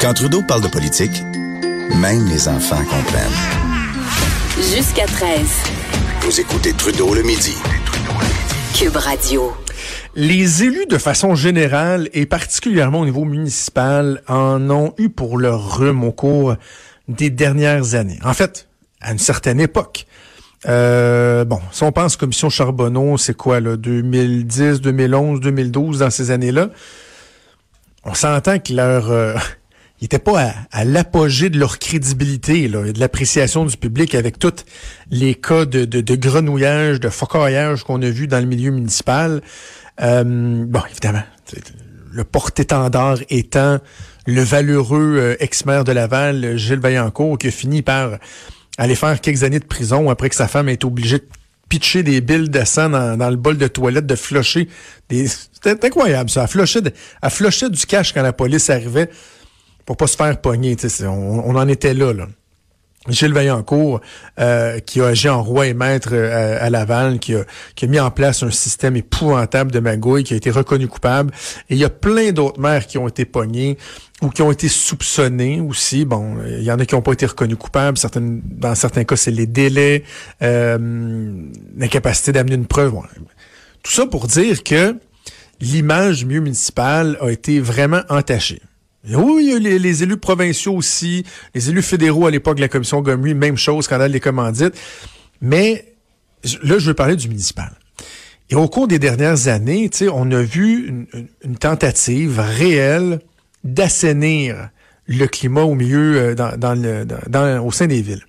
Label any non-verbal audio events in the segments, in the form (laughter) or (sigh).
Quand Trudeau parle de politique, même les enfants comprennent. Jusqu'à 13. Vous écoutez Trudeau le midi. Cube Radio. Les élus, de façon générale, et particulièrement au niveau municipal, en ont eu pour leur rhume au cours des dernières années. En fait, à une certaine époque. Euh, bon, si on pense commission Charbonneau, c'est quoi là, 2010, 2011, 2012, dans ces années-là, on s'entend que leur... Euh, ils n'étaient pas à, l'apogée de leur crédibilité là, et de l'appréciation du public avec tous les cas de, de, de grenouillage, de focaillage qu'on a vu dans le milieu municipal. Euh, bon, évidemment, le porte-étendard étant le valeureux euh, ex-maire de Laval, Gilles Vaillancourt, qui a fini par aller faire quelques années de prison après que sa femme ait été obligée de pitcher des billes de sang dans, le bol de toilette, de flusher des... C'était incroyable, ça. Elle flushait, de... du cash quand la police arrivait pour pas se faire pogner. On, on en était là, là. Gilles Vaillancourt, euh, qui a agi en roi et maître euh, à, Laval, qui a, mis en place un système épouvantable de magouille, qui a été reconnu coupable. Et il y a plein d'autres maires qui ont été pognés ou qui ont été soupçonnés aussi. Bon, il y en a qui n'ont pas été reconnus coupables. Certaines, dans certains cas, c'est les délais, euh, l'incapacité d'amener une preuve. Tout ça pour dire que l'image mieux municipale a été vraiment entachée. Oui, les, les, élus provinciaux aussi, les élus fédéraux à l'époque de la commission Gomery, même chose, scandale des commandites. Mais là, je veux parler du municipal. Et au cours des dernières années, on a vu une, tentative réelle d'assainir le climat au milieu, euh, dans, au sein des villes.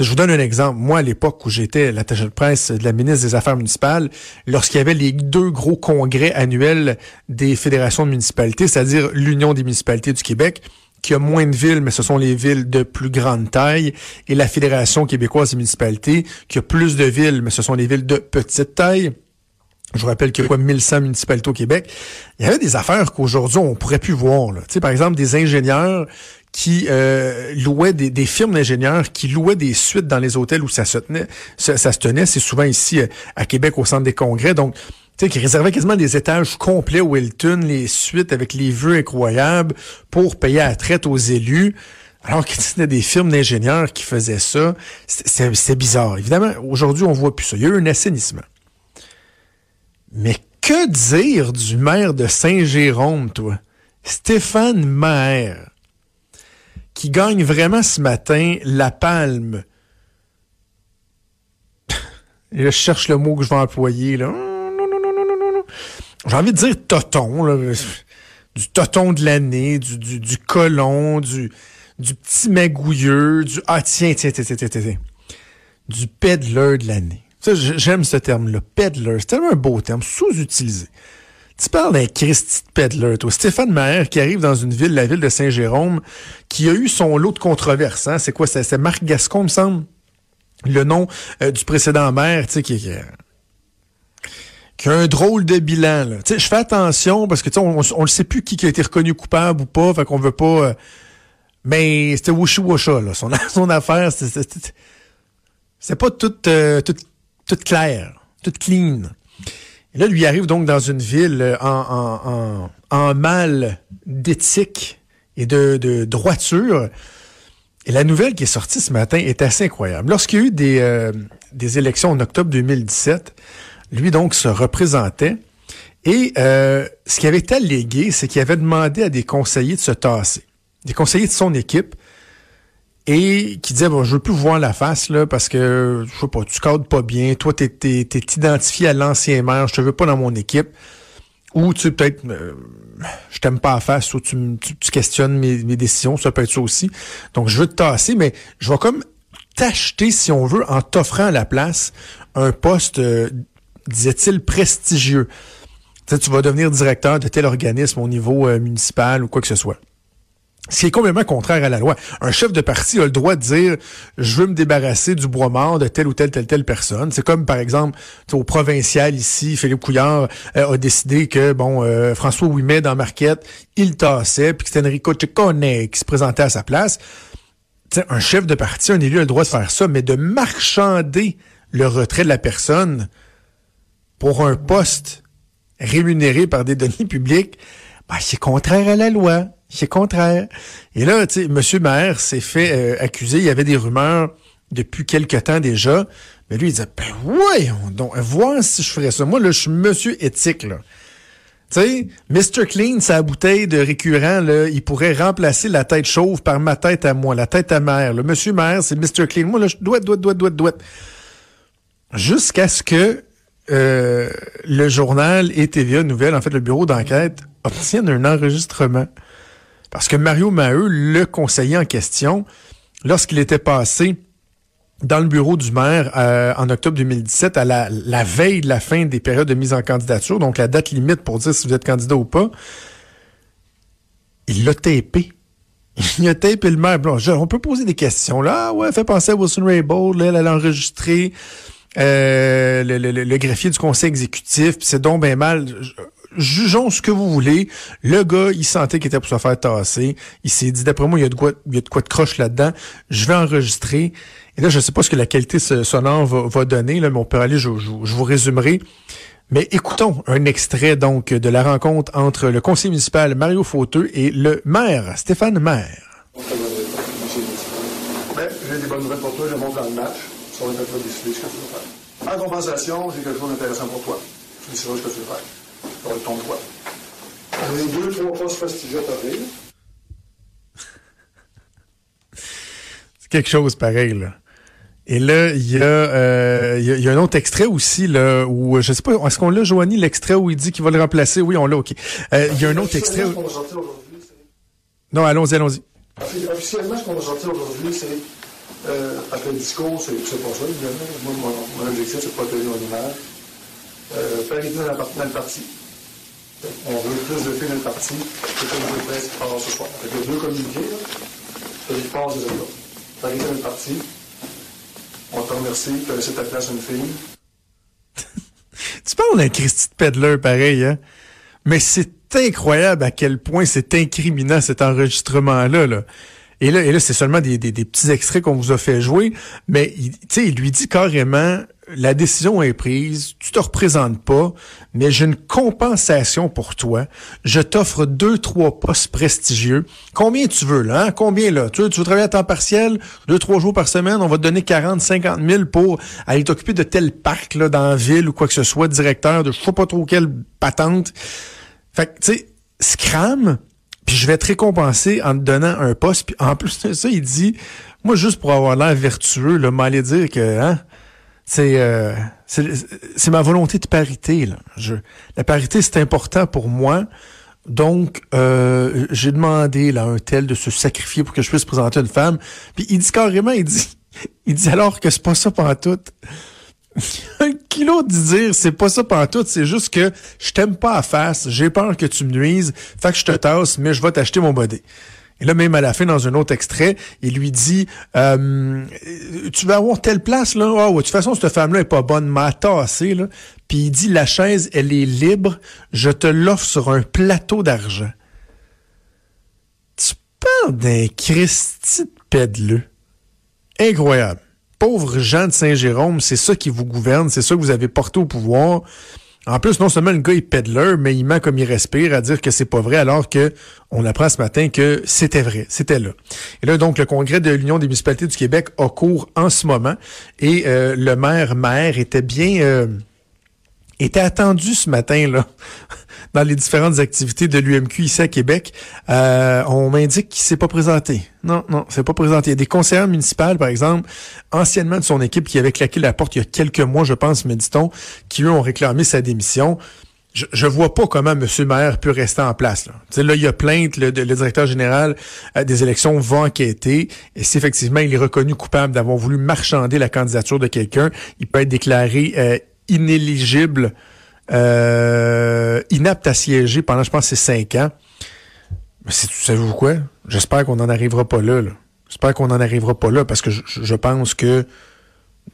Je vous donne un exemple. Moi, à l'époque où j'étais l'attaché de presse de la ministre des Affaires municipales, lorsqu'il y avait les deux gros congrès annuels des fédérations de municipalités, c'est-à-dire l'Union des municipalités du Québec, qui a moins de villes, mais ce sont les villes de plus grande taille, et la Fédération québécoise des municipalités, qui a plus de villes, mais ce sont les villes de petite taille. Je vous rappelle qu'il y a quoi 1100 municipalités au Québec. Il y avait des affaires qu'aujourd'hui on pourrait plus voir. Là. Tu sais, par exemple, des ingénieurs qui euh, louaient des, des firmes d'ingénieurs qui louaient des suites dans les hôtels où ça se tenait. Ça, se tenait, c'est souvent ici euh, à Québec au centre des congrès. Donc, tu sais, qui réservaient quasiment des étages complets au Hilton, les suites avec les vues incroyables pour payer la traite aux élus. Alors que c'était des firmes d'ingénieurs qui faisaient ça, c'est bizarre. Évidemment, aujourd'hui, on voit plus ça. Il y a eu un assainissement. Mais que dire du maire de Saint-Jérôme, toi? Stéphane Maire qui gagne vraiment ce matin la palme. Et je cherche le mot que je vais employer. Là. J'ai envie de dire toton. Là. Du toton de l'année, du, du, colon, du, du petit magouilleux, du ah tiens, tiens, tiens, tiens, tiens, tiens. Du peddler de l'année. J'aime ce terme-là, peddler. C'est tellement un beau terme, sous-utilisé. Tu parles d'un Christy de Peddler, toi. Stéphane Maher qui arrive dans une ville, la ville de Saint-Jérôme, qui a eu son lot de controverses. Hein? C'est quoi? C'est Marc Gascon, me semble. Le nom euh, du précédent maire, tu sais, qui, qui, qui, a un drôle de bilan. Là. Tu sais, je fais attention parce que tu sais, on, on, le sait plus qui, a été reconnu coupable ou pas, fait qu'on veut pas. Euh, mais c'était Wushi Washa, là. Son, (laughs) son affaire, c'est pas tout, euh, tout, tout clair, tout clean. Et là, lui arrive donc dans une ville euh, en, mal d'éthique et de, droiture. Et la nouvelle qui est sortie ce matin est assez incroyable. Lorsqu'il y a eu des, euh, élections en octobre 2017, lui donc se représentait. Et euh, ce qui avait allégué, c'est qu'il avait demandé à des conseillers de se tasser. Des conseillers de son équipe et qui disait bon je veux plus voir la face là parce que je sais pas tu cadres pas bien. Toi t'es es, identifié à l'ancien maire. Je te veux pas dans mon équipe. Ou tu peut-être euh, je t'aime pas à face ou tu, tu, questionnes mes, mes, décisions. Ça peut être ça aussi. Donc je veux te tasser mais je vais comme t'acheter si on veut en t'offrant à la place un poste euh, disait-il prestigieux. Tu, tu vas devenir directeur de tel organisme au niveau euh, municipal ou quoi que ce soit ce qui est complètement contraire à la loi. Un chef de parti a le droit de dire je veux me débarrasser du bois mort de telle ou telle telle telle personne. C'est comme par exemple au provincial ici, Philippe Couillard euh, a décidé que bon euh, François Ouimet dans Marquette, il tassait puis que c'était Enrico Ciccone qui se présentait à sa place. T'sais, un chef de parti, un élu a le droit de faire ça, mais de marchander le retrait de la personne pour un poste rémunéré par des deniers publics, ben, c'est contraire à la loi. Il est contraire. Et là, tu sais, M. Maire s'est fait euh, accuser. Il y avait des rumeurs depuis quelque temps déjà. Mais lui, il disait, ben voyons donc, voir si je ferais ça. Moi, là, je suis monsieur éthique, là. Tu sais, Mr. Clean, sa bouteille de récurrent, là, il pourrait remplacer la tête chauve par ma tête à moi, la tête à mère. Le monsieur maire, c'est Mr. Clean. Moi, là, je dois, dois, dois, dois, dois. Jusqu'à ce que euh, le journal et TVA Nouvelle, en fait, le bureau d'enquête, obtiennent un enregistrement. Parce que Mario Maheu, le conseiller en question, lorsqu'il était passé dans le bureau du maire euh, en octobre 2017, à la, la, veille de la fin des périodes de mise en candidature, donc la date limite pour dire si vous êtes candidat ou pas, il l'a tapé. (laughs) Il a tapé le maire. on peut poser des questions. Là, ah ouais, fait penser à Wilson Raybould. Là, elle a enregistré euh, le, le, le, greffier du conseil exécutif. Puis c'est donc bien mal jugeons ce que vous voulez. Le gars, il sentait qu'il était pour se faire tasser. Il s'est dit, d'après moi, il y a de quoi, il y a de quoi de croche là-dedans. Je vais enregistrer. Et là, je ne sais pas ce que la qualité sonore va, va donner, là, mais on peut aller, je, je, vous résumerai. Mais écoutons un extrait donc de la rencontre entre le conseiller municipal Mario Fauteux et le maire Stéphane Maire. J'ai des bonnes nouvelles pour toi, je monte dans le match. Ce que tu faire? En compensation, j'ai quelque chose d'intéressant pour toi. Ce que tu faire dans le ton droit. On est deux, trois postes prestigieux C'est quelque chose pareil, là. Et là, il y, a, euh, il y, a un autre extrait aussi, là, où, je sais pas, est-ce qu'on l'a, Joanie, l'extrait où il dit qu'il va le remplacer? Oui, on l'a, OK. Euh, il y a un autre extrait... Où... Non, allons-y, allons-y. Officiellement, ce qu'on a sorti aujourd'hui, c'est... Euh, après le discours, c'est pas ça, Moi, mon, mon objectif, c'est de protéger mon image. Euh, parité dans, dans le parti. On veut plus de filles dans parti que comme de presse qui passe ce soir. Avec les deux communiqués, là, celui qui passe des autres. Parité dans le parti. On te remercie, tu as laissé ta place à une fille. (laughs) tu parles d'un Christy de Peddler pareil, hein? Mais c'est incroyable à quel point c'est incriminant cet enregistrement-là. Là. Et là, et là c'est seulement des, des, des, petits extraits qu'on vous a fait jouer, mais il, il lui dit carrément la décision est prise, tu te représentes pas, mais j'ai une compensation pour toi. Je t'offre deux, trois postes prestigieux. Combien tu veux, là? Hein? Combien, là? Tu veux, tu veux travailler à temps partiel, deux, trois jours par semaine, on va te donner 40, 50 000 pour aller t'occuper de tel parc, là, dans la ville ou quoi que ce soit, directeur de je sais pas trop quelle patente. Fait que, tu sais, scram, puis je vais te récompenser en te donnant un poste. Puis en plus de ça, il dit, moi, juste pour avoir l'air vertueux, là, m'aller dire que, hein, euh, c'est c'est ma volonté de parité. Là. Je, la parité, c'est important pour moi. Donc, euh, j'ai demandé là, à un tel de se sacrifier pour que je puisse présenter une femme. Puis il dit carrément, il dit, il dit alors que c'est pas ça pour tout. (laughs) un kilo de dire c'est pas ça tout, c'est juste que je t'aime pas à face, j'ai peur que tu me nuises, fait que je te tasse, mais je vais t'acheter mon body. Et là, même à la fin, dans un autre extrait, il lui dit euh, Tu vas avoir telle place, là? Oh, de toute façon, cette femme-là est pas bonne, m'a tassé, là. Puis il dit La chaise, elle est libre, je te l'offre sur un plateau d'argent. Tu parles d'un Christy de pédeleux. Incroyable. Pauvre Jean de Saint-Jérôme, c'est ça qui vous gouverne, c'est ça que vous avez porté au pouvoir. En plus, non seulement le gars est peddler, mais il ment comme il respire à dire que c'est pas vrai, alors que on apprend ce matin que c'était vrai, c'était là. Et là, donc, le congrès de l'Union des municipalités du Québec a cours en ce moment, et euh, le maire maire était bien euh, était attendu ce matin là dans les différentes activités de l'UMQ ici à Québec. Euh, on m'indique qu'il s'est pas présenté. Non, non, c'est pas présenté. Il y a des conseillers municipaux, par exemple, anciennement de son équipe qui avait claqué la porte il y a quelques mois, je pense, mais dit-on, qui eux ont réclamé sa démission. Je, je vois pas comment M. Maire peut rester en place. Là, là il y a plainte, le, le directeur général euh, des élections va enquêter. Et si effectivement il est reconnu coupable d'avoir voulu marchander la candidature de quelqu'un, il peut être déclaré euh, inéligible euh, inapte à siéger pendant, je pense, ces cinq ans. Mais c'est, savez-vous quoi? J'espère qu'on n'en arrivera pas là. J'espère qu'on n'en arrivera pas là parce que je, pense que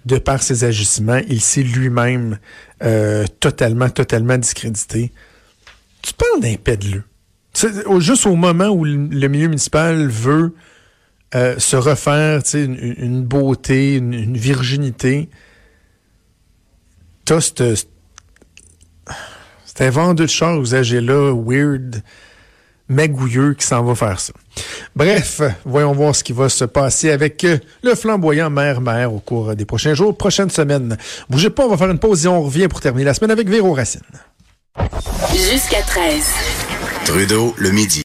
de par ses agissements, il s'est lui-même euh, totalement, totalement discrédité. Tu parles d'un pédeleux. Juste au moment où le milieu municipal veut euh, se refaire une, une beauté, une, une virginité, t'as cette, c'est un vendeur de char usagé là, weird, magouilleux qui s'en va faire ça. Bref, voyons voir ce qui va se passer avec euh, le flamboyant maire-maire au cours des prochains jours, prochaines semaines. Bougez pas, on va faire une pause et on revient pour terminer la semaine avec Véro Racine. Jusqu'à 13. Trudeau, le midi.